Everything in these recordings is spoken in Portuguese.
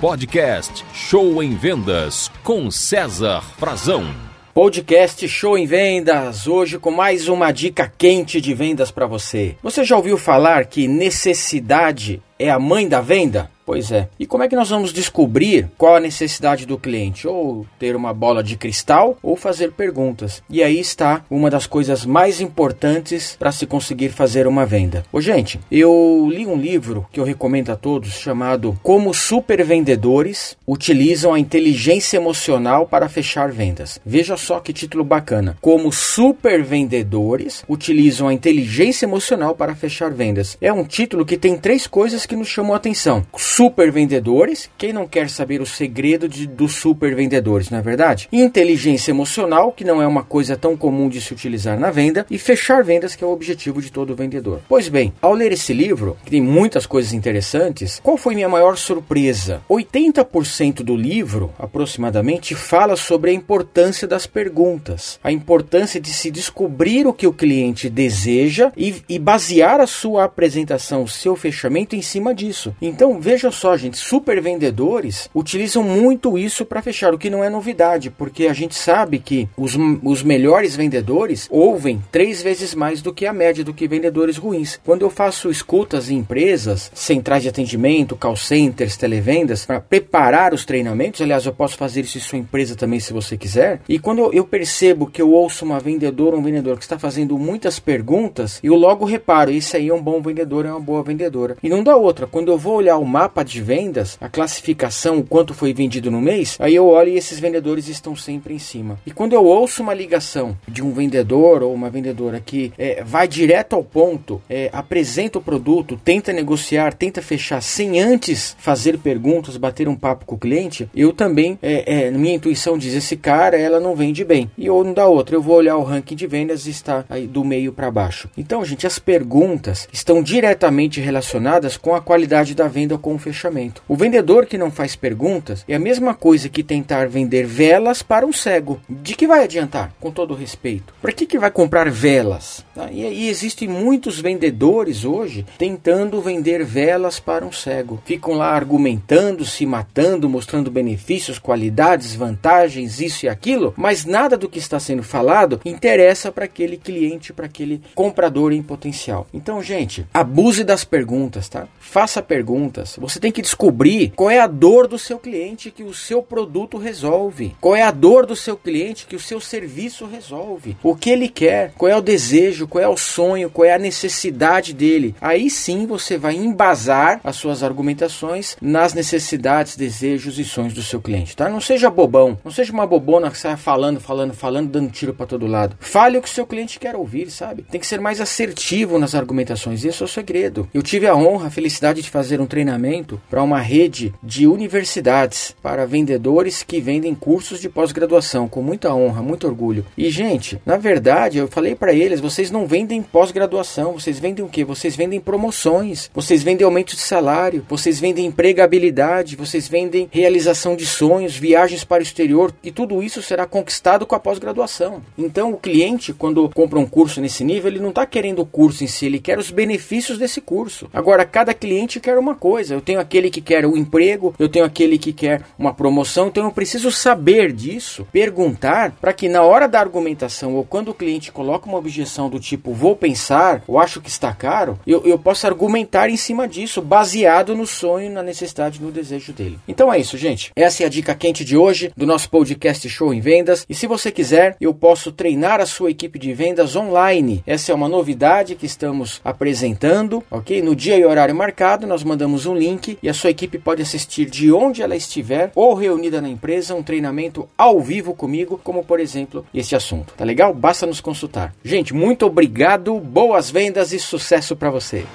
Podcast Show em Vendas com César Frazão. Podcast Show em Vendas, hoje com mais uma dica quente de vendas para você. Você já ouviu falar que necessidade é a mãe da venda? Pois é. E como é que nós vamos descobrir qual a necessidade do cliente? Ou ter uma bola de cristal ou fazer perguntas. E aí está uma das coisas mais importantes para se conseguir fazer uma venda. Ô, gente, eu li um livro que eu recomendo a todos chamado Como Supervendedores Utilizam a Inteligência Emocional para Fechar Vendas. Veja só que título bacana. Como supervendedores utilizam a inteligência emocional para fechar vendas. É um título que tem três coisas que nos chamam a atenção super vendedores. Quem não quer saber o segredo de, dos super vendedores, não é verdade? Inteligência emocional, que não é uma coisa tão comum de se utilizar na venda, e fechar vendas, que é o objetivo de todo vendedor. Pois bem, ao ler esse livro, que tem muitas coisas interessantes, qual foi minha maior surpresa? 80% do livro, aproximadamente, fala sobre a importância das perguntas, a importância de se descobrir o que o cliente deseja e, e basear a sua apresentação, o seu fechamento em cima disso. Então, veja Veja só, gente, super vendedores utilizam muito isso para fechar, o que não é novidade, porque a gente sabe que os, os melhores vendedores ouvem três vezes mais do que a média do que vendedores ruins. Quando eu faço escutas em empresas, centrais de atendimento, call centers, televendas, para preparar os treinamentos, aliás, eu posso fazer isso em sua empresa também se você quiser, e quando eu percebo que eu ouço uma vendedora ou um vendedor que está fazendo muitas perguntas, eu logo reparo, esse aí é um bom vendedor, é uma boa vendedora. E não dá outra, quando eu vou olhar o mapa mapa de vendas, a classificação, o quanto foi vendido no mês, aí eu olho e esses vendedores estão sempre em cima. E quando eu ouço uma ligação de um vendedor ou uma vendedora que é, vai direto ao ponto, é, apresenta o produto, tenta negociar, tenta fechar sem antes fazer perguntas, bater um papo com o cliente, eu também, é, é minha intuição diz: esse cara, ela não vende bem. E ou não dá outra, eu vou olhar o ranking de vendas e está aí do meio para baixo. Então, gente, as perguntas estão diretamente relacionadas com a qualidade da venda ou com o fechamento. O vendedor que não faz perguntas é a mesma coisa que tentar vender velas para um cego. De que vai adiantar, com todo respeito? Para que, que vai comprar velas? Tá? E, e existem muitos vendedores hoje tentando vender velas para um cego. Ficam lá argumentando, se matando, mostrando benefícios, qualidades, vantagens, isso e aquilo, mas nada do que está sendo falado interessa para aquele cliente, para aquele comprador em potencial. Então, gente, abuse das perguntas, tá? Faça perguntas. Você tem que descobrir qual é a dor do seu cliente que o seu produto resolve. Qual é a dor do seu cliente que o seu serviço resolve. O que ele quer, qual é o desejo, qual é o sonho, qual é a necessidade dele. Aí sim você vai embasar as suas argumentações nas necessidades, desejos e sonhos do seu cliente, tá? Não seja bobão, não seja uma bobona que saia falando, falando, falando, dando tiro para todo lado. Fale o que o seu cliente quer ouvir, sabe? Tem que ser mais assertivo nas argumentações. Esse é o segredo. Eu tive a honra, a felicidade de fazer um treinamento para uma rede de universidades para vendedores que vendem cursos de pós-graduação, com muita honra, muito orgulho. E, gente, na verdade, eu falei para eles: vocês não vendem pós-graduação, vocês vendem o quê? Vocês vendem promoções, vocês vendem aumento de salário, vocês vendem empregabilidade, vocês vendem realização de sonhos, viagens para o exterior, e tudo isso será conquistado com a pós-graduação. Então, o cliente, quando compra um curso nesse nível, ele não está querendo o curso em si, ele quer os benefícios desse curso. Agora, cada cliente quer uma coisa. Eu tenho aquele que quer o emprego, eu tenho aquele que quer uma promoção, então eu preciso saber disso, perguntar, para que na hora da argumentação ou quando o cliente coloca uma objeção do tipo vou pensar ou acho que está caro, eu, eu posso argumentar em cima disso, baseado no sonho, na necessidade, no desejo dele. Então é isso, gente. Essa é a dica quente de hoje do nosso podcast Show em Vendas. E se você quiser, eu posso treinar a sua equipe de vendas online. Essa é uma novidade que estamos apresentando, ok? No dia e horário marcado, nós mandamos um link e a sua equipe pode assistir de onde ela estiver ou reunida na empresa um treinamento ao vivo comigo, como por exemplo esse assunto. Tá legal? Basta nos consultar. Gente, muito obrigado, boas vendas e sucesso para você.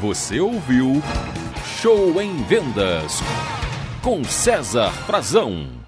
Você ouviu Show em Vendas com César Frazão.